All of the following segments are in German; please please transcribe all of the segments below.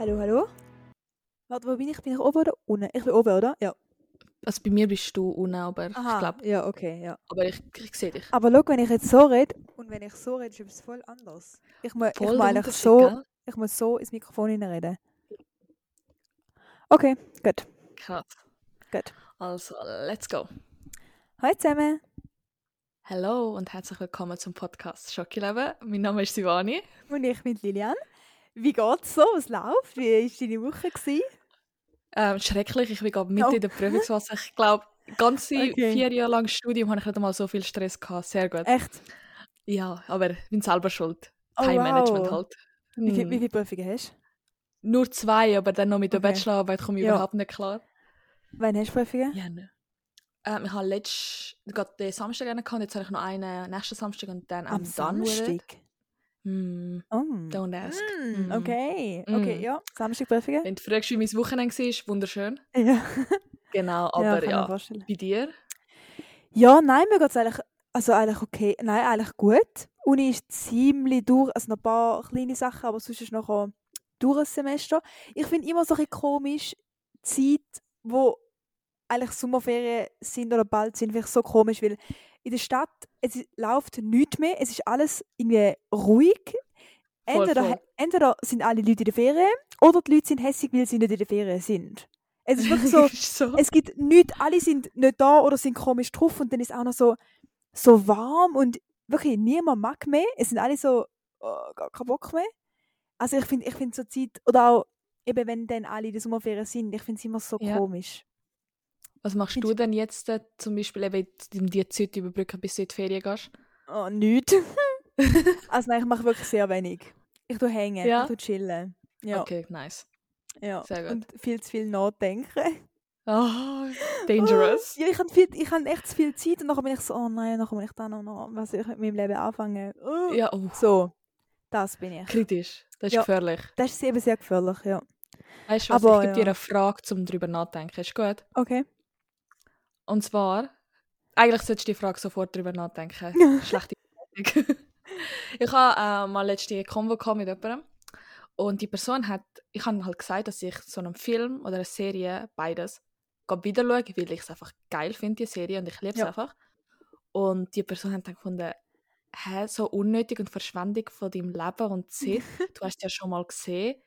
Hallo, hallo? Warte, wo bin ich? Bin ich oben oder unten? Ich bin oben, oder? Ja. Also bei mir bist du unten, aber Aha, ich glaube, ja, okay, ja. aber ich, ich sehe dich. Aber schau, wenn ich jetzt so rede und wenn ich so rede, ist es voll anders. Ich muss, ich Voll muss der eigentlich Unterschied, so, gell? ich muss so ins Mikrofon hineinreden. Okay, gut, Krass. gut. Also, let's go. Hallo zusammen. Hallo und herzlich willkommen zum Podcast Schokileben. Mein Name ist Sivani. Und ich bin Lilian. Wie geht's so? Was läuft? Wie war deine Woche? Gewesen? Ähm, schrecklich, ich bin gerade mitten Oh. in der Prüfungsphase. Ich glaube, ganze Okay. vier Jahre lang Studium habe ich nicht einmal so viel Stress gehabt. Sehr gut. Echt? Ja, aber ich bin selber schuld. Oh, Time Management wow. halt. Wie, Hm. wie viele Prüfungen hast du? Nur zwei, aber dann noch mit der Okay. Bachelorarbeit komme ich Ja. überhaupt nicht klar. Wann hast du Prüfungen? Ja, ne. Ähm, ich habe letzt, gerade den Samstag einen gehabt, jetzt habe ich noch einen nächsten Samstag und dann Am Samstag? Hm, Oh. don't ask. Mm, Mm. okay, okay, Mm. ja. Samstag Prüfungen? Wenn du fragst, wie mein Wochenende war, wunderschön. Ja. Genau, ja, aber ja, vorstellen. bei dir? Ja, nein, mir geht es eigentlich, also eigentlich okay. Nein, eigentlich gut. Uni ist ziemlich durch, also noch ein paar kleine Sachen, aber sonst ist noch ein durch ein Semester. Ich finde immer so ein komisch, die Zeit, wo eigentlich Sommerferien sind oder bald sind, finde ich so komisch, weil in der Stadt, es läuft nichts mehr, es ist alles irgendwie ruhig. Voll, Entweder, voll. entweder sind alle Leute in der Ferien oder die Leute sind hässlich, weil sie nicht in der Ferien sind. Es ist wirklich so, so. es gibt nichts, alle sind nicht da oder sind komisch drauf und dann ist auch noch so, so warm und wirklich niemand mag mehr. Es sind alle so, oh, gar keinen Bock mehr. Also ich finde ich find so Zeit, oder auch eben wenn dann alle in der Sommerferien sind, ich finde es immer so Ja. komisch. Was machst Findest- du denn jetzt äh, zum Beispiel, eben, um die Zeit überbrücken, bis du in die Ferien gehst? Oh, nichts. also nein, ich mache wirklich sehr wenig. Ich tue hängen, Ja? ich tue chillen. Ja, Okay, nice. ja. sehr gut. Und viel zu viel nachdenken. Oh, dangerous. Ja, ich habe viel, ich habe echt zu viel Zeit und dann bin ich so, oh nein, dann muss ich dann noch, noch was ich mit meinem Leben anfangen. Oh. Ja, oh, So, das bin ich. kritisch. Das ist Ja. gefährlich. Das ist eben sehr gefährlich, ja. Weißt du was, Aber ich gebe dir ja. eine Frage, um darüber nachzudenken. Ist gut? Okay. Und zwar, eigentlich solltest du die Frage sofort darüber nachdenken. Schlechte Bewertung. ich habe äh, mal letzte Konvo mit jemandem und die Person hat, ich habe halt gesagt, dass ich so einen Film oder eine Serie, beides, wieder schaue, weil ich es einfach geil finde, die Serie, und ich liebe es Ja. einfach. Und die Person hat dann gefunden, hä, so unnötig und Verschwendung von deinem Leben und Zeit, du hast ja schon mal gesehen.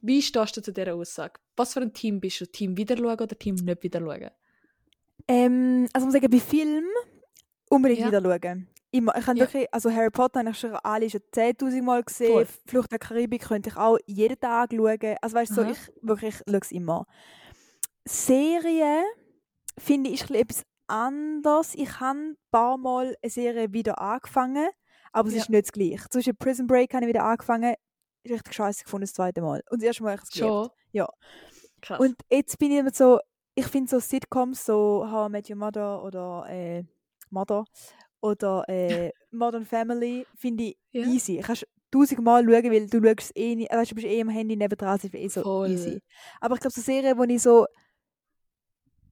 Wie stehst du zu dieser Aussage? Was für ein Team bist du? Team wieder schauen oder Team nicht wieder schauen? Ähm, also ich muss sagen, bei Filmen unbedingt Ja. wieder schauen. Immer. Ich habe Ja. wirklich, also Harry Potter habe ich schon alle schon 10'000 Mal gesehen. Voll. Flucht der Karibik könnte ich auch jeden Tag schauen. Also weißt du, so, ich wirklich schaue es immer. Serien finde ich etwas anders. Ich habe ein paar Mal eine Serie wieder angefangen, aber es Ja. ist nicht das Gleiche. Zum Beispiel Prison Break habe ich wieder angefangen. Richtig scheiße gefunden das zweite Mal. Und das erste Mal habe ich es geliebt. Ja. Krass. Und jetzt bin ich immer so, ich finde so Sitcoms, so How I Met Your Mother oder äh, Mother oder äh, Modern Family, finde ich Ja. easy. Kannst tausendmal schauen, weil du schaust eh nicht, weißt, du bist eh am Handy nebendran, ist eh so Voll. easy. Aber ich glaube, so Serien, wo ich so,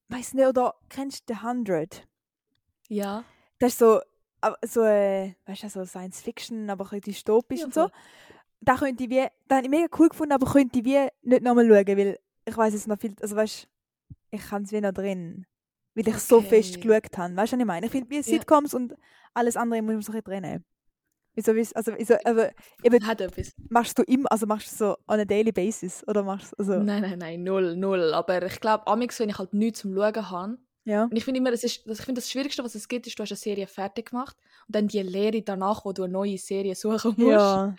weiß nicht, oder kennst du The 100? ja. Das ist so, so, äh, weißt du, so Science Fiction, aber ein bisschen dystopisch Ja, und so. Da könnte ich wie, da habe ich mega cool gefunden, aber könnte ich wie nicht nochmal schauen, weil ich weiß es noch viel, also weißt ich kann es wie noch drin. Weil ich so fest Okay. geschaut habe. Weißt du, was ich meine? Ich finde, wie Ja. Sitcoms und alles andere muss man so ein bisschen trennen. Wieso, also, wieso, aber eben, Hat etwas. machst du immer, also machst du so on a daily basis, oder machst du, also, Nein, nein, nein, null, null. Aber ich glaube, amix, wenn ich halt nichts zum Schauen habe, ja. und ich finde immer, das ist, das, ich finde das Schwierigste, was es gibt, ist, du hast eine Serie fertig gemacht und dann die Lehre danach, wo du eine neue Serie suchen musst. Ja,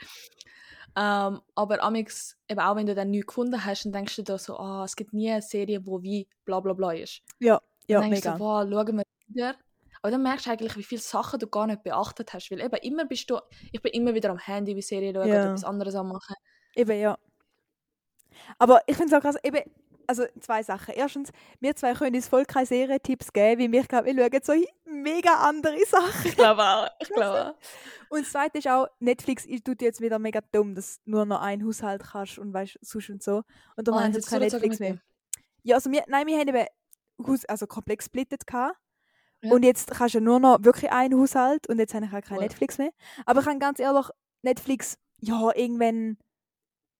Ähm, aber amix, eben auch wenn du dann nichts gefunden hast, dann denkst du dir so, ah, es gibt nie eine Serie, wo wie bla bla bla ist. ja, ja, dann denkst mega. du, wow, schauen wir wieder. Aber dann merkst du eigentlich, wie viele Sachen du gar nicht beachtet hast. Weil eben immer bist du, ich bin immer wieder am Handy bei Serien schauen Ja. oder etwas anderes am machen. Eben, ja. Aber ich finde es auch krass, eben, also zwei Sachen. Erstens, wir zwei können uns voll keine Serientipps geben, weil wir, glaube wir schauen so mega andere Sachen. Ich glaube auch, ich glaube auch. Und das Zweite ist auch, Netflix tut jetzt wieder mega dumm, dass du nur noch einen Haushalt kannst und weißt, sonst und so. Und darum Oh, haben sie jetzt kein Netflix mehr. Ja, also wir, nein, wir haben eben Haus, also komplett gesplittet gehabt. Ja. Und jetzt kannst du nur noch wirklich einen Haushalt und jetzt habe ich auch kein Voll. Netflix mehr. Aber ich kann ganz ehrlich, Netflix, ja, irgendwann,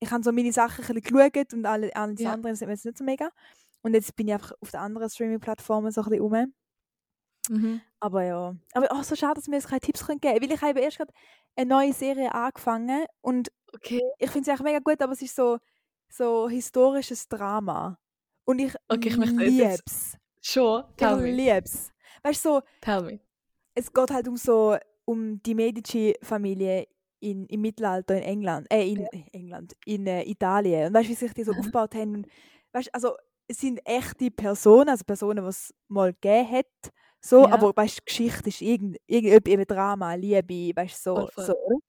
ich habe so meine Sachen ein bisschen geschaut und alle, alle die Ja. anderen sind mir jetzt nicht so mega. Und jetzt bin ich einfach auf den anderen Streaming-Plattformen so ein bisschen rum. Mhm. Aber ja. Aber auch so schade, dass mir jetzt keine Tipps geben können. Weil ich habe erst gerade eine neue Serie angefangen und Okay. ich finde es eigentlich mega gut, aber es ist so, so historisches Drama. Und ich Okay, ich möchte liebe es. Schon? Ich Tell me. liebe es. Weißt du, so, Tell me. es geht halt um so um die Medici-Familie in, im Mittelalter in England, äh, in äh, England, in äh, Italien. Und weißt du, wie sich die so Mhm. aufgebaut haben? Und, weißt, also es sind echte Personen, also Personen, die es mal gegeben hat, so, Ja. aber weißt, Geschichte ist irgend, irgend eben Drama, Liebe, weißt du, so, Voll, voll. so.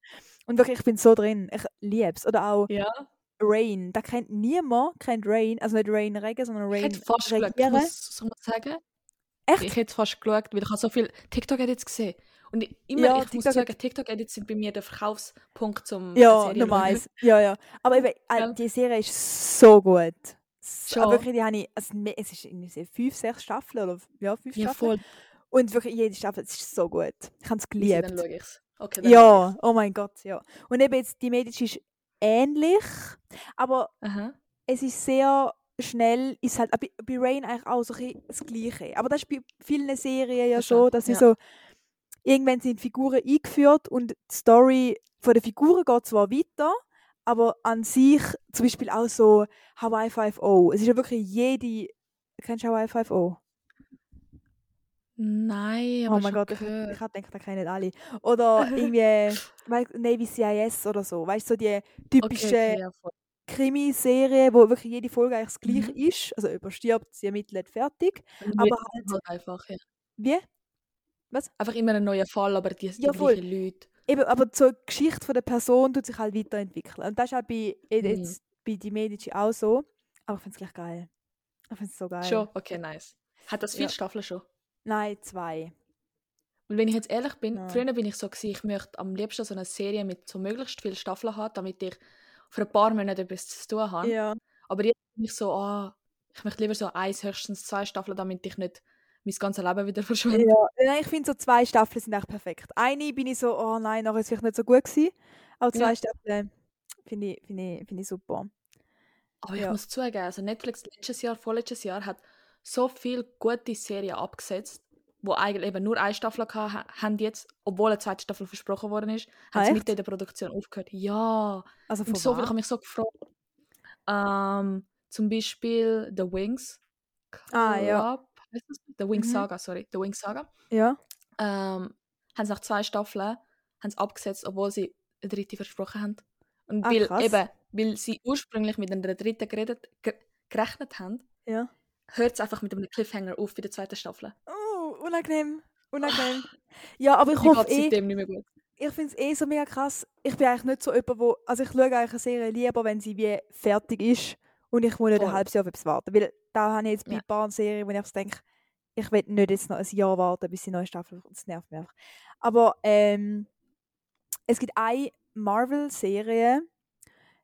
Und wirklich, ich bin so drin, ich liebe es. Oder auch Ja. Rain, da kennt niemand, kennt Rain, also nicht Rain Regen, sondern Ich Rain hätte fast geschaut. Ich muss mal sagen. Echt? Ich hätte fast geschaut, weil ich habe so viel TikTok-Edits gesehen. Und immer, Ja, ich muss TikTok- sagen, TikTok-Edits sind bei mir der Verkaufspunkt zum Ja, eins. Ja, ja. Aber eben, äh, Ja. die Serie ist so gut. So, Schon. aber wirklich, die habe ich, also, es ist irgendwie fünf, sechs Staffeln oder ja, fünf Ja, Staffeln. voll. Und wirklich jede Staffel, es ist so gut. Ich habe es Easy, Dann geliebt. schaue ich es. Okay, dann Ja, oh mein Gott, ja. Und eben jetzt, die Medici ist ähnlich, aber. Aha. es ist sehr schnell, ist halt, bei, bei Rain eigentlich auch so ein das Gleiche. Aber das ist bei vielen Serien ja so, dass sie ja. so, irgendwann sind Figuren eingeführt und die Story von den Figuren geht zwar weiter, aber an sich, zum Beispiel auch so Hawaii 5.0, es ist ja wirklich jede, kennst du Hawaii 5.0? Nein, aber Oh mein Gott, ich, gehört. ich denke, da kennen nicht alle. Oder irgendwie Navy CIS oder so, weißt du, so die typischen Okay, okay, ja, voll. Krimiserie, wo wirklich jede Folge eigentlich das gleiche Mhm. ist. Also überstirbt, sie ermittelt, fertig. Dann Aber halt einfach, ja. wie? Einfach immer ein neuer Fall, aber die, die Ja, voll. gleichen Leute. Eben, aber so die Geschichte von der Person tut sich halt weiterentwickeln. Und das ist halt bei, Mhm. jetzt bei die Medici auch so. Aber ich finde es gleich geil. Ich finde es so geil. Schon? Okay, nice. Hat das viele Ja. Staffeln schon? Nein, zwei. Weil wenn ich jetzt ehrlich bin, Ja. früher bin ich so gewesen, ich möchte am liebsten so eine Serie mit so möglichst vielen Staffeln haben, damit ich für ein paar Monate etwas zu tun habe. Ja. Aber jetzt bin ich so, ah, ich möchte lieber so eins, höchstens zwei Staffeln, damit ich nicht mein ganzes Leben wieder verschwende. ja. Ich finde so zwei Staffeln sind echt perfekt. Eine bin ich so, oh nein, nachher ist es vielleicht nicht so gut gewesen. Aber zwei Ja. Staffeln finde ich, find ich, find ich super. Aber ich Ja. muss zugeben, also Netflix letztes Jahr, vorletztes Jahr hat so viele gute Serien abgesetzt, wo eigentlich eben nur eine Staffel haben jetzt, obwohl eine zweite Staffel versprochen worden ist, Ah, haben sie in der Produktion aufgehört. Ja, Also von so viel, ich habe mich so gefreut. Ähm, zum Beispiel The Wings. Ah, ja. Das? The Wings Mhm. Saga, sorry. The Wings Saga. Ja. Ähm, haben sie nach zwei Staffeln haben sie abgesetzt, obwohl sie eine dritte versprochen haben. Und Ah, weil, krass. eben, weil sie ursprünglich mit einer dritten geredet, ge gerechnet haben, Ja. hört es einfach mit einem Cliffhanger auf bei der zweiten Staffel. Oh, unangenehm. Unangenehm. Ja, aber ich Mir hoffe eh, nicht mehr gut. ich finde es eh so mega krass. Ich bin eigentlich nicht so jemand, wo, also ich schaue eigentlich eine Serie lieber, wenn sie wie fertig ist und ich muss nicht ein halbes Jahr auf etwas warten. Weil da habe ich jetzt bei Ja. ein paar Serien, wo ich denke, ich will nicht jetzt noch ein Jahr warten, bis die neue Staffel kommt. Das nervt mich einfach. Aber ähm, es gibt eine Marvel-Serie,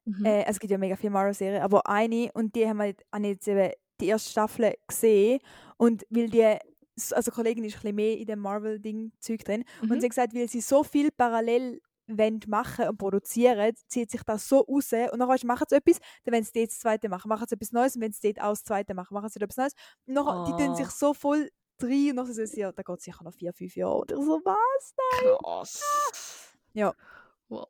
Mhm. äh, es gibt ja mega viele Marvel-Serien, aber eine und die haben wir jetzt eben die erste Staffel gesehen und weil die, also Kollegin ist ein bisschen mehr in dem Marvel-Ding-Zeug drin und Mhm. sie hat gesagt, weil sie so viel parallel machen und produzieren, zieht sich das so raus und dann machen sie etwas, dann wenn sie dort das zweite machen, machen sie etwas Neues und wenn sie dort auch das zweite machen, machen sie etwas Neues und nachher, die tun Ah. sich so voll rein und dann so, ja, da geht sicher noch vier, fünf Jahre oder so, was? Krass. Ja. Wow.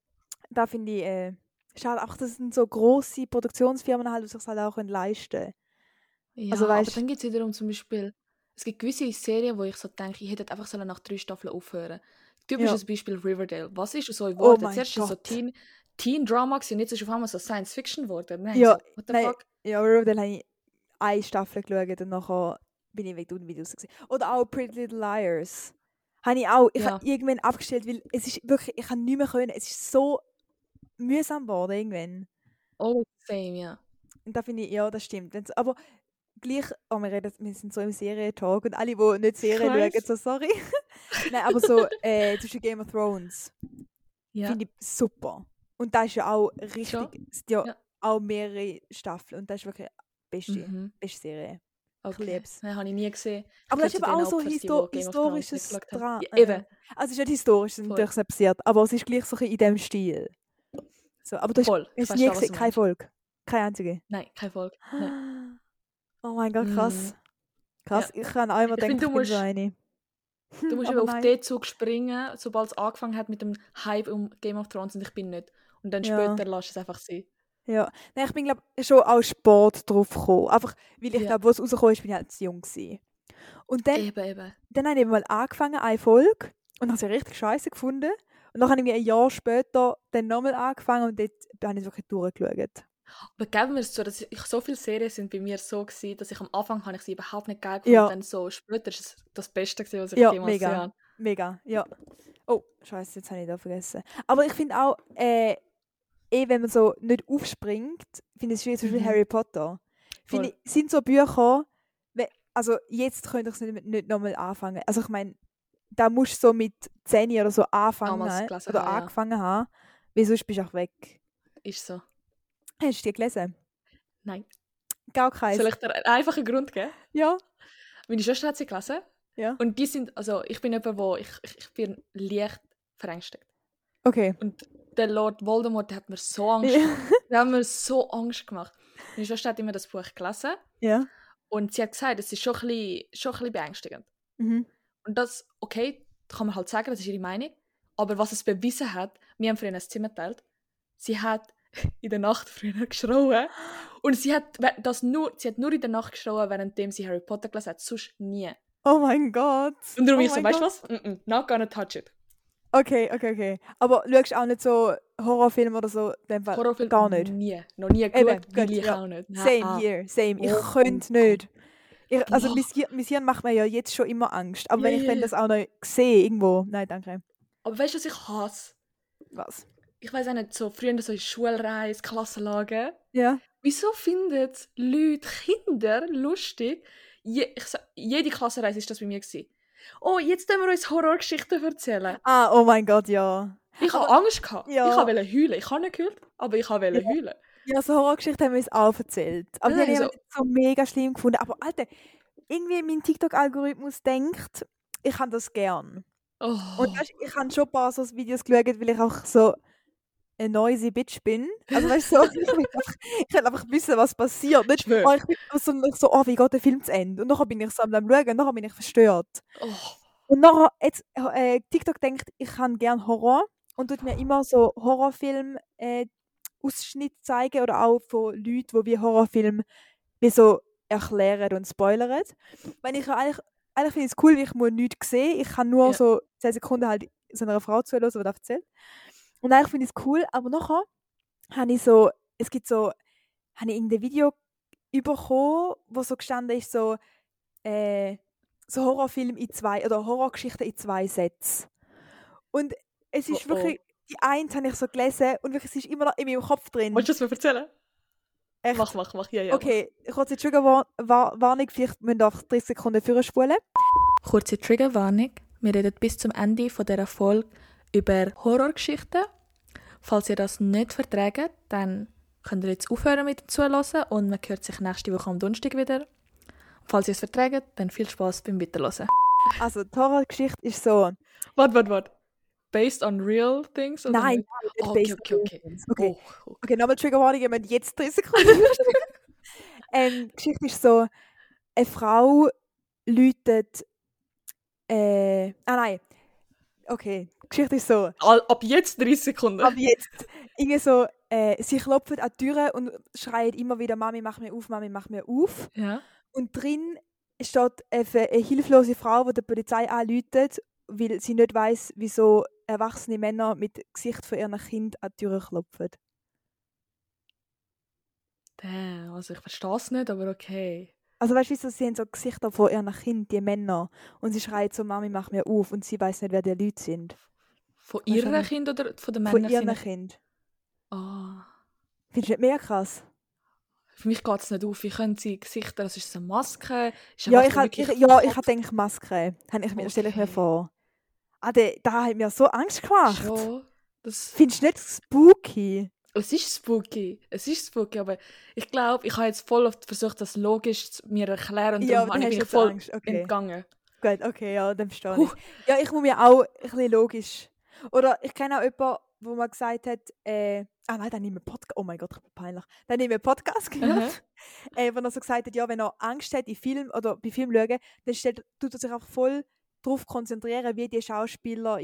Da finde ich, äh, schade, auch das sind so grosse Produktionsfirmen halt, die sich halt auch können leisten können. Ja, Also aber weißt- dann gibt es wiederum zum Beispiel, es gibt gewisse Serien, wo ich so denke, ich hätte einfach sollen nach drei Staffeln aufhören. Typisches Beispiel Riverdale. Was ist so geworden? Oh Zuerst ist so. Teen, Teen Drama und jetzt ist es auf einmal so Science Fiction geworden. Nein, Ja, so, what the nein. fuck? Ja, Riverdale habe ich eine Staffel geschaut und nachher bin ich weg unten wieder raus. gewesen. Oder auch Pretty Little Liars. Habe ich auch. Ich Ja. habe irgendwann abgestellt, weil es ist wirklich, ich kann nicht mehr können. Es ist so mühsam geworden irgendwann. Oh, same, ja. Und da finde ich, ja, das stimmt. Wenn's, aber gleich, oh, wir, reden, wir sind so im Serientalk und alle, die nicht Serien schauen, so sorry. Nein, aber so, äh, Beispiel Game of Thrones. ja. finde ich super. Und da ist ja auch richtig, es sind ja, Ja. auch mehrere Staffeln und das ist wirklich die beste, Mhm. beste Serie. Okay. lieb's. Nein, habe ich nie gesehen. Aber das ist zu auch so histo historisches. Drama. Ja, eben. Also es ist nicht historisch, es ist natürlich passiert, aber es ist gleich so in dem Stil. So, aber du hast, Voll. Ich hast nie gesehen, keine. Folge. Keine einzige. Nein, keine Folge. Nein. Oh mein Gott, krass. Krass, ich kann auch immer Ich denken, find, du ich bin so musst- eine. Du musst Aber auf nein. den Zug springen, sobald es angefangen hat mit dem Hype um Game of Thrones und ich bin nicht. Und dann Ja. später lass es einfach sein. Ja. Nein, ich bin, glaube schon auch Sport drauf gekommen. Einfach, weil ich Ja. glaube, wo es rausgekommen ist, bin ich halt zu jung gewesen. Und dann, Eben, eben. dann habe ich mal angefangen, eine Folge, und habe sie richtig scheiße gefunden. Und dann habe ich ein Jahr später dann nochmal angefangen und dort habe ich es wirklich durchgeschaut. Aber geben wir es zu, dass ich, so viele Serien sind bei mir so gewesen, dass ich am Anfang habe ich sie überhaupt nicht geil gefunden Ja. und dann so später ist es das Beste gewesen, was ich Ja, jemals mega. gesehen habe. Mega, ja. Oh, scheiße, jetzt habe ich da vergessen. Aber ich finde auch, äh, eh, wenn man so nicht aufspringt, finde ich es schwierig, zum Beispiel Mhm. Harry Potter. Finde ich, sind so Bücher, also jetzt könnte ich es nicht, nicht nochmal anfangen. Also ich meine, da musst du so mit 10 oder so anfangen oder ja. angefangen haben, weil sonst bist du auch weg. Ist so. Hast du die gelesen? Nein. Gar keins. Soll ich dir einen einfachen Grund geben? Ja. Meine Schwester hat sie gelesen. Ja. Und die sind, also ich bin jemand, wo ich, ich, ich bin leicht verängstigt. Okay. Und der Lord Voldemort, der hat mir so Angst gemacht. Der hat mir so Angst gemacht. Meine Schwester hat immer das Buch gelesen ja. und sie hat gesagt, es ist schon ein bisschen, schon ein bisschen beängstigend. Mhm. Und das, okay, kann man halt sagen, das ist ihre Meinung. Aber was es bewiesen hat, wir haben früher ein Zimmer geteilt, sie hat in der Nacht früher geschrauen. Und sie hat, das nur, sie hat nur in der Nacht geschrauen, währenddem sie Harry Potter gelesen hat, sonst nie. Oh mein Gott. Und darum oh ich so, weißt du was? Mm -mm, not gonna touch it. Okay, okay, okay. Aber schaust du auch nicht so Horrorfilme oder so? in dem Fall? Horrorfilm Gar nicht. Nie. Noch nie Eben, geschaut, will gut, ich ja. auch nicht. Same ah. here, same. Ich Oh könnte mein nicht. Ich, also mein Hirn, mein Hirn macht mir ja jetzt schon immer Angst. Aber wenn Ja, ich dann das auch noch sehe, irgendwo. Nein, danke. Aber weißt du, was ich hasse? Was? Ich weiß auch nicht, so früher so in Schulreise, Klassenlagen. Ja. Wieso finden Leute, Kinder lustig? Je, ich jede Klassenreise ist das bei mir. Gewesen. Oh, jetzt können wir uns Horrorgeschichten erzählen. Ah, oh mein Gott, ja. Ich habe Angst gehabt. Ja. Ich wollte heulen. Ich habe nicht geheult, aber ich wollte Ja. heulen. Ja, so Horrorgeschichten haben wir uns auch erzählt. Aber die haben so- nicht so mega schlimm gefunden. Aber Alter, irgendwie mein TikTok-Algorithmus denkt, ich habe das gern. Oh. Und weißt, ich habe schon ein paar so Videos geschaut, weil ich auch so eine noisy Bitch bin. Also weißt du, so, ich, will einfach, ich will einfach wissen, was passiert. Nicht, Schwör. oh, ich bin so, so, oh, wie geht der Film zu Ende? Und nachher bin ich so am Schauen und nachher bin ich verstört. oh. Und nachher, jetzt, äh, TikTok denkt, ich kann gern Horror und tut mir immer so Horrorfilm äh, Ausschnitt zeigen oder auch von Leuten, die wie Horrorfilm wie so erklären und spoilern. Wenn ich eigentlich, eigentlich finde ich es cool, ich muss nichts sehen. Ich kann nur Ja. so 10 Sekunden halt so einer Frau zuhören, die das erzählt. Und eigentlich finde ich es cool, aber nachher habe ich so, es gibt so, habe ich irgendein Video bekommen, wo so gestanden ist, so, äh, so Horrorfilm in zwei, oder Horrorgeschichten in zwei Sätzen. Und es ist Oh, oh. wirklich, die eine habe ich so gelesen und wirklich, es ist immer noch in meinem Kopf drin. Willst du das mir erzählen? Echt? Mach, mach, mach. Ja, ja, Okay, kurze Triggerwarnung, vielleicht müssen wir einfach 30 Sekunden vorspulen. mach. Kurze Triggerwarnung. Wir reden bis zum Ende von dieser Folge über Horrorgeschichten. Falls ihr das nicht verträgt, dann könnt ihr jetzt aufhören mit dem Zuhören und man hört sich nächste Woche am Donnerstag wieder. Falls ihr es verträgt, dann viel Spaß beim Weiterhören. Also, die Horrorgeschichte ist so. Warte, warte, warte. Based on real things? oder Nein, nicht? Oh, okay, based okay, okay. real Okay, Oh, okay. okay nochmal Triggerwarnung, wir müssen jetzt 30 Sekunden ähm, Die Geschichte ist so: Eine Frau läutet. Äh, ah nein. Okay, Geschichte ist so. Ab jetzt 30 Sekunden. Aber jetzt, irgendwie so, äh, sie klopfen an die Türe und schreien immer wieder, Mami, mach mir auf, Mami, mach mir auf. ja. Und drin steht eine, eine hilflose Frau, die der Polizei anläutet, weil sie nicht weiß, wieso erwachsene Männer mit Gesicht von ihrem Kind an die Türe klopfen. Damn, also ich verstehe es nicht, aber okay. Also weißt du, sie haben so Gesichter von ihrem Kind, die Männer, und sie schreien so, Mami, mach mir auf, und sie weiß nicht, wer die Leute sind. Von ihrem Kind oder von den Von Männern? ihrem sind- Kind. Ah. Findest du nicht mehr krass? Für mich geht es nicht auf. Wie können sie Gesichter, das ist eine Maske? Ist Ja, ich, ich, ja, ich Kopf? hab gedacht, Maske. Hab ich mir, stelle ich mir Okay. vor. Ah, der, da hat mir so Angst gemacht. Schon. Das, Findest du nicht spooky? es ist spooky. Es ist spooky, aber ich glaube, ich habe jetzt voll oft versucht, das logisch zu mir erklären und Ja, darum habe ich voll Angst, okay. entgangen. Gut, okay, ja, dann verstehe ich. Ja, ich muss mir auch ein bisschen logisch. Oder ich kenne auch jemanden, wo man gesagt hat, äh, ah nein, dann nicht mehr Podcast, oh mein Gott, peinlich, dann nicht mehr Podcast gehört, äh, wo er so gesagt hat, ja, wenn er Angst hat in Film oder bei Film schauen, dann stellt, tut er sich auch voll darauf konzentrieren, wie die Schauspieler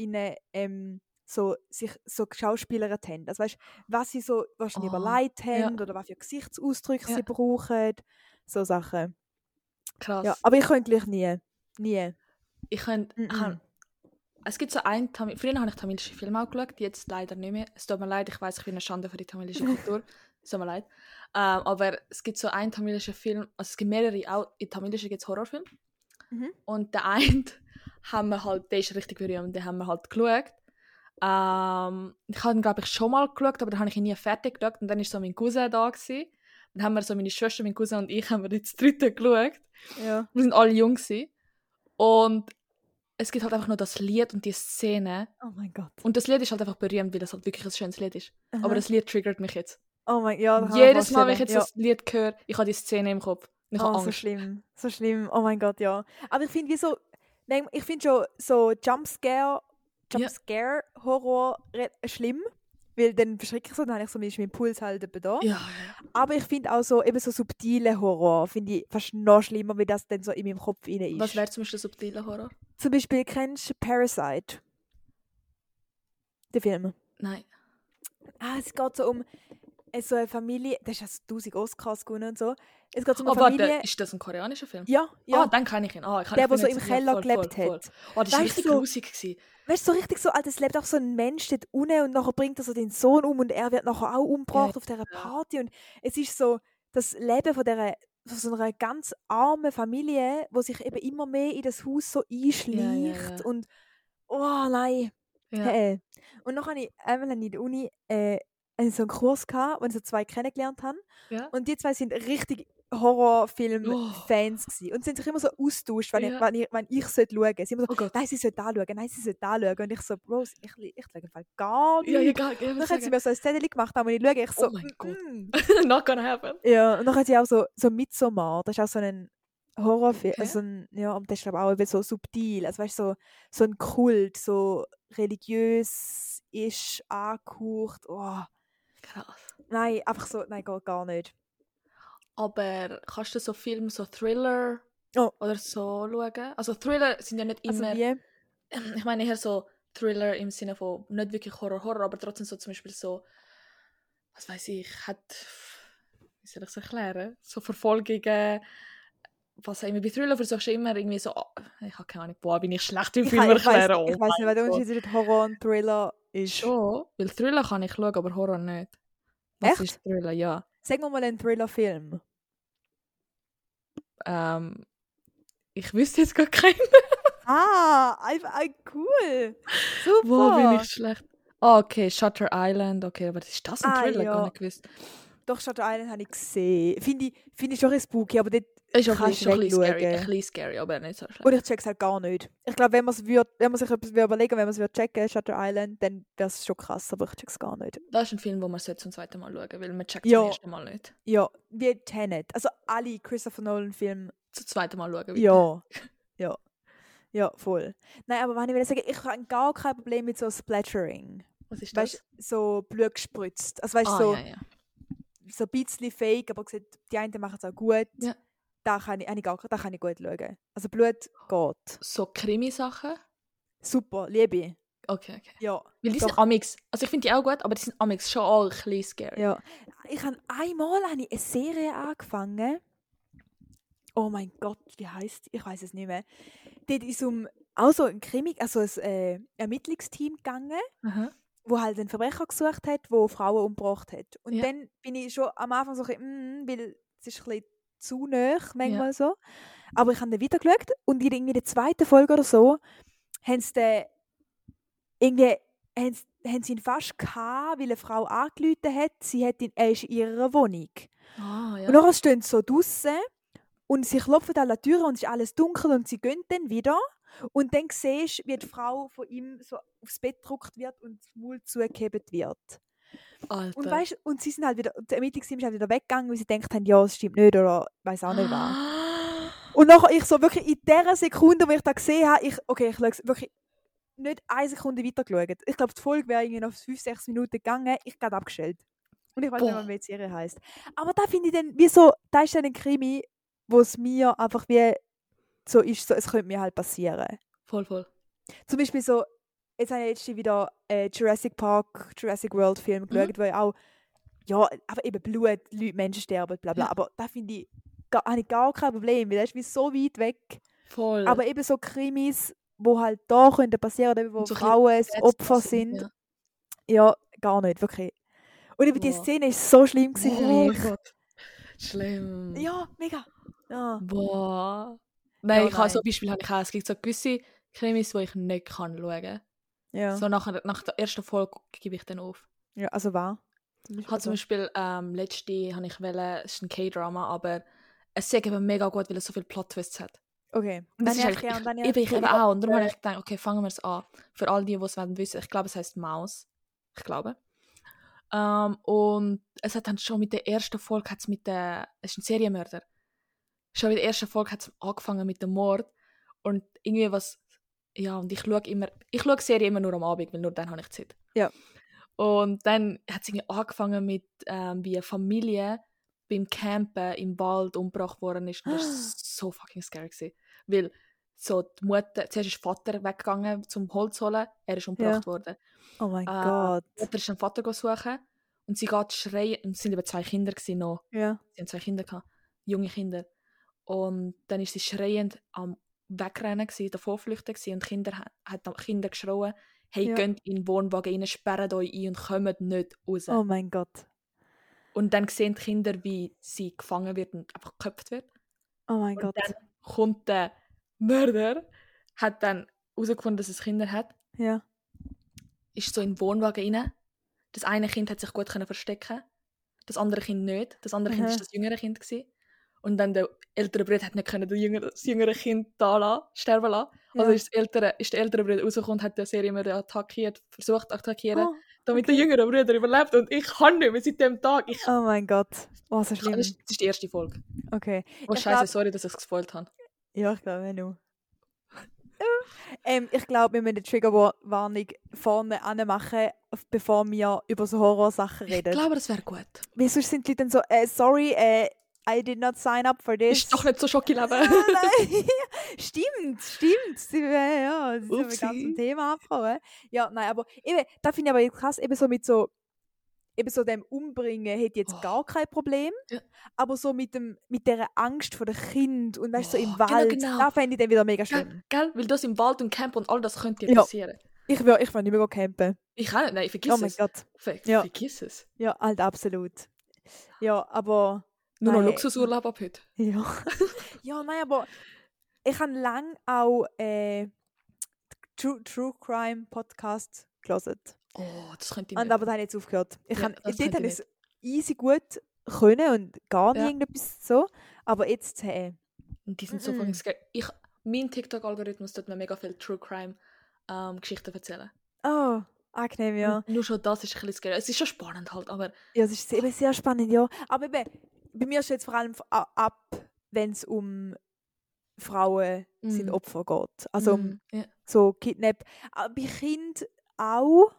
ähm, so, sich so Schauspieler haben. Also weißt, was sie so wahrscheinlich Oh, überlegt haben ja. oder was für Gesichtsausdrücke Ja. sie brauchen, so Sachen. Krass. Ja, aber ich könnte gleich nie, nie. Ich könnte. Mm -mm. Es gibt so einen Tamil. Früher habe ich tamilische Filme auch geschaut, jetzt leider nicht mehr. Es tut mir leid, ich weiß, ich bin eine Schande für die tamilische Kultur. es tut mir leid. Ähm, aber es gibt so einen tamilischen Film, also es gibt mehrere, auch in tamilischen gibt es Horrorfilme. Mhm. Und der eine haben wir halt, der ist richtig berühmt, den haben wir halt geschaut. Ähm, ich habe ihn, glaube ich, schon mal geschaut, aber dann habe ich ihn nie fertig geschaut. Und dann war so mein Cousin da. Gewesen. Dann haben wir so meine Schwester, mein Cousin und ich haben wir jetzt dritte geschaut. Ja. Wir sind alle jung gewesen. Und es gibt halt einfach nur das Lied und die Szene. Oh mein Gott. Und das Lied ist halt einfach berühmt, weil das halt wirklich ein schönes Lied ist. Aha. Aber das Lied triggert mich jetzt. oh mein ja, ich mir Jedes Mal, wenn ich jetzt das Lied höre, ich habe die Szene im Kopf. Ich oh, so schlimm, so schlimm. Oh mein Gott, ja. Aber ich finde, wie so, ich finde schon so Jumpscare, Ja. Jumpscare Horror re- schlimm, weil dann verschrecke ich so, dann habe ich so meinen Puls halt eben da. Ja, ja, Aber ich finde auch so eben so subtile Horror finde ich fast noch schlimmer, weil das dann so in meinem Kopf rein ist. Was wäre zum Beispiel subtiler Horror? Zum Beispiel kennst du Parasite? Den Film. Nein. Ah, es geht so um äh, so eine Familie, das ist also 1000 Oscars gewonnen und so. Es geht so um Oh, eine warte, Familie. ist das ein koreanischer Film? Ja, ja. Ah, dann kann ich ihn. Ah, ich, Der, der so im Keller voll, gelebt voll, voll. hat. Oh, das war richtig so- grusig. gewesen. Weißt du, so richtig so, Alter, es lebt auch so ein Mensch dort unten und nachher bringt er so den Sohn um und er wird nachher auch umgebracht auf dieser Party und es ist so das Leben von, dieser, von so einer ganz armen Familie, wo sich eben immer mehr in das Haus so einschleicht ja. und oh nein. Ja. Hey. Und noch habe ich einmal in der Uni äh, so einen Kurs gehabt, wo ich so zwei kennengelernt habe Ja. und die zwei sind richtig Horrorfilm-Fans gewesen. und sie haben sich immer so austauscht, wenn, Ja. ich, wenn, ich, wenn ich sollte schauen. Sie immer so, Oh nein, sie sollte da schauen, nein, sie sollte da schauen. Und ich so, Bros, ich, ich schaue Fall gar nicht. Ja. Ja, Und dann hat sie mir so ein Zettel gemacht, aber ich schaue, ich so, Oh mein Gott. Not gonna happen. Ja, und dann hat sie auch so, so Midsommar, das ist auch so ein Horrorfilm, Okay. also ein, ja, aber das ist glaube ich auch eben so subtil, also weißt so, so ein Kult, so religiös ist angehaucht, oh, Krass. nein, einfach so, nein, geht gar nicht. Aber kannst du so Filme, so Thriller Oh. oder so schauen? Also Thriller sind ja nicht Also immer... wie? ich meine eher so Thriller im Sinne von nicht wirklich Horror, Horror, aber trotzdem so zum Beispiel so, was weiß ich, hat, wie soll ich es erklären, so Verfolgungen, was immer. Bei Thriller versuchst du immer irgendwie so, ah, ich habe keine Ahnung, boah, bin ich schlecht im Film kann- ich weiß erklären. ich weiss nicht, weil der Unterschied zwischen Horror und Thriller ist. Schon, weil Thriller kann ich schauen, aber Horror nicht. Was Echt? ist Thriller? Ja. Sag mir mal einen Thriller-Film. Ähm, ich wüsste jetzt gar keinen. Ah, ah, cool. Super. Wo bin ich schlecht? Ah, okay, Shutter Island, okay, aber ist das ein Ah, Thriller? ja. Gar nicht gewusst. Doch, Shutter Island habe ich gesehen. Finde ich, find ich schon ein spooky, aber dort, Ist auch ein bisschen, ein bisschen scary, ein bisschen scary, aber nicht so schlecht. und ich check's halt gar nicht. Ich glaube, wenn, würd- wenn man sich etwas überlegen wenn man es checken Shutter Island, dann wäre es schon krass, aber ich check's gar nicht. Das ist ein Film, den man zum zweiten Mal schauen weil man checkt Ja. zum ersten Mal nicht. Ja, wie Tenet. Also alle Christopher Nolan-Filme. Zum zweiten Mal schauen bitte. Ja. Ja. Ja, voll. Nein, aber wenn ich will sagen, ich habe gar kein Problem mit so Splattering. Was ist das? Weißt so Blut gespritzt. Also weißt du, ah, so, ja, ja. so ein bisschen fake, aber sieht, die einen machen es auch gut. Ja. Da kann ich, da kann ich gut schauen. Also Blut geht. So Krimi-Sachen? Super, liebe ich. Okay, okay. Ja. Weil die Doch. sind amix, also ich finde die auch gut, aber die sind amix schon auch ein bisschen scary. Ja. Ich habe einmal habe ich eine Serie angefangen. Oh mein Gott, wie heißt die? Ich weiß es nicht mehr. Dort ist um auch so ein Krimi, also ein äh, Ermittlungsteam gegangen, Aha. wo halt einen Verbrecher gesucht hat, wo Frauen umgebracht hat. Und Ja. dann bin ich schon am Anfang so ein bisschen, mm, weil es ist ein bisschen zu nah, manchmal so. Aber ich habe dann wieder geschaut und in der zweiten Folge oder so haben sie den irgendwie haben haben sie ihn fast gehabt, weil eine Frau angerufen hat, sie hat ihn, er ist in ihrer Wohnung. Ah, ja. Und nachher stehen sie so draussen und sie klopfen an der Tür und es ist alles dunkel und sie gehen dann wieder. Und dann siehst du, wie die Frau von ihm so aufs Bett gedrückt wird und das Maul zugehebt wird. Alter. Und, weißt, und sie sind halt wieder, das Ermittlungsteam ist halt wieder weggegangen, weil sie gedacht haben, ja, es stimmt nicht oder weiß auch nicht was. Und nachher ich so wirklich in der Sekunde, wo ich das gesehen habe, ich, okay, ich schaue es wirklich, nicht eine Sekunde weitergeschaut. Ich glaube, die Folge wäre irgendwie noch 5, 6 Minuten gegangen. Ich gerade abgestellt. Und ich weiß nicht mehr, wie die Serie heisst. Aber da finde ich dann, wie so, da ist dann ein Krimi, wo es mir einfach wie so ist, so, es könnte mir halt passieren. Voll, voll. Zum Beispiel so, jetzt habe ich letztens wieder äh, Jurassic Park, Jurassic World Film Mhm. geschaut, wo ich auch, ja, aber eben Blut, Leute, Menschen sterben, bla bla. Ja. Aber da finde ich, ga, habe ich gar kein Problem, weil das ist wie so weit weg. Voll. Aber eben so Krimis, wo halt da könnten passieren, oder wo so Frauen Opfer sind, ja. Ja, gar nicht, wirklich. Und eben die Boah. Szene ist so schlimm gewesen Oh für mich. Gott. Schlimm. Ja, mega. Ja. Boah. Nein, Ja, ich habe so habe ich auch. Es gibt so gewisse Krimis, die ich nicht kann schauen. Ja. So nach, nach der ersten Folge gebe ich dann auf. ja, also war. Ich habe zum Beispiel ähm, letzte habe ich wollen, es ist ein K-Drama, aber es ist eben mega gut, weil es so viele Plot-Twists hat. Okay. Und Dann das ist ich gern, dann ich, ich ich eben auch. Und darum habe äh, ich gedacht, okay, fangen wir es an. Für all die, die es wollen wissen. Ich glaube, es heißt Maus. Ich glaube. Ähm, und es hat dann schon mit der ersten Folge, hat's mit der, es ist ein Serienmörder. Schon mit der ersten Folge hat es angefangen mit dem Mord. Und irgendwie was, ja, und ich schaue immer, ich schaue Serien immer nur am Abend, weil nur dann habe ich Zeit. Ja. Und dann hat es irgendwie angefangen mit, ähm, wie eine Familie beim Campen im Wald umgebracht worden ist. Und das war so fucking scary. Gewesen. Weil so die Mutter, zuerst ist der Vater weggegangen zum Holz holen, er ist umgebracht worden. Oh mein Äh, Gott. Die Mutter ist den Vater suchen und sie geht schreien, und es sind eben zwei Kinder gewesen noch, Ja. sie haben zwei Kinder gehabt, junge Kinder. Und dann ist sie schreiend am Wegrennen gewesen, davon flüchten gewesen, und Kinder ha- hat Kinder geschrien, hey, Ja. geht in den Wohnwagen rein, sperrt euch ein und kommt nicht raus. Oh mein Gott. Und dann sehen die Kinder, wie sie gefangen wird und einfach geköpft wird. Oh mein Und Gott. dann kommt der Mörder, hat dann herausgefunden, dass es Kinder hat, Ja. ist so in den Wohnwagen rein. Das eine Kind hat sich gut können verstecken, das andere Kind nicht. Das andere Kind Aha. war das jüngere Kind. Gewesen. Und dann der ältere Bruder hat nicht können das jüngere, das jüngere Kind da lassen, sterben lassen. Also Ja. ist, das ältere, ist der ältere Bruder rausgekommen und hat den Serienmörder attackiert, versucht zu attackieren, Oh, damit der jüngere Bruder überlebt. Und ich kann nicht mehr seit dem Tag. Ich, oh mein Gott. Oh, so das, schlimm. ist, das ist die erste Folge. Okay. Oh Ich scheiße, glaub- sorry, dass ich es gespoilt habe. Ja, ich glaube auch. ähm, ich glaube, wir müssen eine Triggerwarnung vorne anmachen, bevor wir über so Horrorsachen Ich reden. glaube, das wäre gut. Sonst sind die Leute dann so, äh, sorry, äh, I did not sign up for this. Ist doch nicht so nein. stimmt, stimmt. Sie, ja, sind Upsi. ganz zum Thema abgekommen. Ja, nein, aber eben, da finde ich aber jetzt krass, eben so mit so, eben so dem Umbringen hätte ich jetzt Oh. gar kein Problem. Ja. Aber so mit, dem, mit dieser Angst vor dem Kind und weißt, so im Oh, genau, Wald, genau. da fände ich dann wieder mega schlimm. Gell, gell? Weil das im Wald und Camp und all das könnte Ja. passieren. Ich will, ich will nicht mehr campen. Ich auch nicht. Nein, vergiss Oh mein es. Gott. Ver Ja. Vergiss es. Ja, halt absolut. Ja, aber. Nur noch Nein. Luxusurlaub ab heute. Ja. ja, nein, aber ich habe lange auch äh, True, True Crime Podcast gelesen. Oh, das könnte ich Und nicht. aber dann habe ich jetzt aufgehört. Ich Ja, das dort habe ich es easy gut können und gar nie Ja. irgendetwas so. Aber jetzt, hey, Und die sind so fucking scary. Ich, mein TikTok-Algorithmus tut mir mega viel True Crime ähm, Geschichten erzählen. oh, angenehm, ja. Nur schon das ist ein bisschen scary. Es ist schon spannend halt, aber Ja, es ist eben sehr spannend, ja. Aber eben, bei mir ist jetzt vor allem ab, wenn es um Frauen sind Mm. Opfer geht. Also um mm, ja. so Kidnap. Bei Kind auch.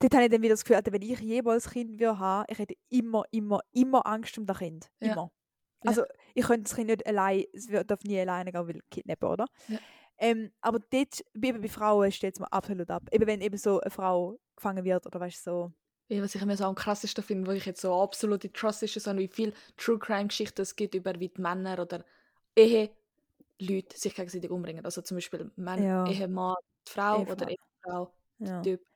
Dort habe ich dann wieder das Gefühl, also wenn ich jemals Kind haben, ich hätte immer, immer, immer Angst um das Kind. Ja. Immer. Ja. Also ich könnte das Kind nicht allein, es wird- darf nie alleine gehen, weil kidnappen, oder? Ja. Ähm, aber dort, eben bei Frauen steht es mir absolut ab. Eben wenn eben so eine Frau gefangen wird oder weißt du, so. Was ich immer so am krassesten finde, wo ich jetzt so absolute Trust ist, so wie viele True Crime Geschichten es gibt über wie die Männer oder Ehe Leute sich gegenseitig umbringen. Also zum Beispiel Mann, Ja. Ehemann, Frau Ehefrau. oder Ehefrau, Ja, Typ.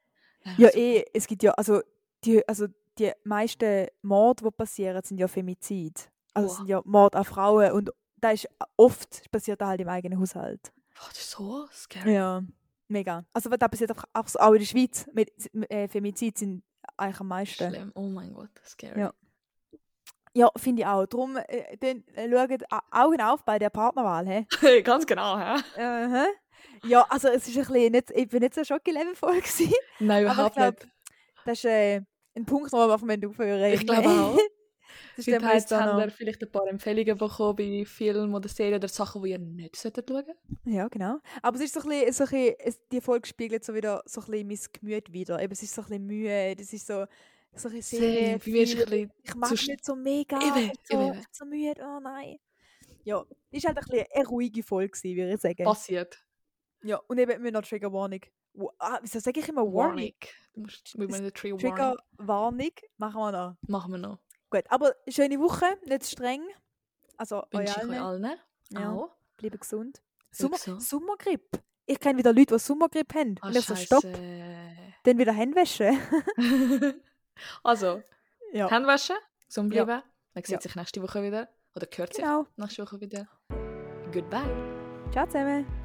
ja so- eh, es gibt ja, also die, also die meisten Morde, die passieren, sind ja Femizid. Also es Boah. sind ja Mord an Frauen und da ist oft passiert das halt im eigenen Haushalt. Boah, das ist so scary. Ja, mega. Also da passiert auch, so, auch in der Schweiz. Mit, äh, Femizid sind eigentlich am meisten. Schlimm. Oh mein Gott, scary. Ja. Ja, finde ich auch. Darum äh, dann, äh, schaut Au- Augen auf bei der Partnerwahl. Hä? Ganz genau, hä? Aha. Ja, also es ist ein bisschen nicht, ich bin nicht so Schocki-Level-voll gewesen. Nein, überhaupt glaub, nicht. Das ist äh, ein Punkt, wo wir auf aufhören Ich glaube auch. Das auch habt noch. ihr vielleicht ein paar Empfehlungen bekommen bei Filmen oder Serien oder Sachen, die ihr nicht solltet schauen Ja, genau. Aber es ist so ein bisschen, so ein bisschen es, die Folge spiegelt so wieder so ein bisschen mein Gemüt wieder. Eben, es ist so ein bisschen müde, es ist so, so ein bisschen Same, sehr ist viel. ein bisschen Ich zu st- nicht so mega, Eben, ich so, eben. ich so müde, oh nein. Ja, ist halt ein bisschen eine ruhige Folge würde ich sagen. passiert. Ja, und eben mit einer Trigger Warning. Ah, wieso sage ich immer Warning? Du musst mit meiner Trigger Trigger Warning. Warning machen wir noch. Machen wir noch. Gut, aber schöne Woche, nicht streng. Also, Wünsche euch allen. Ja. Auch. bleibt gesund. Sommer, gesund. Sommergrippe. Ich kenne wieder Leute, die Sommergrippe haben. Ah, und ich so, stopp, dann wieder Hände waschen. also, ja, Hände waschen, gesund bleiben. Man sieht Ja. sich nächste Woche wieder. Oder hört sich genau. nächste Woche wieder. Goodbye. Ciao zusammen.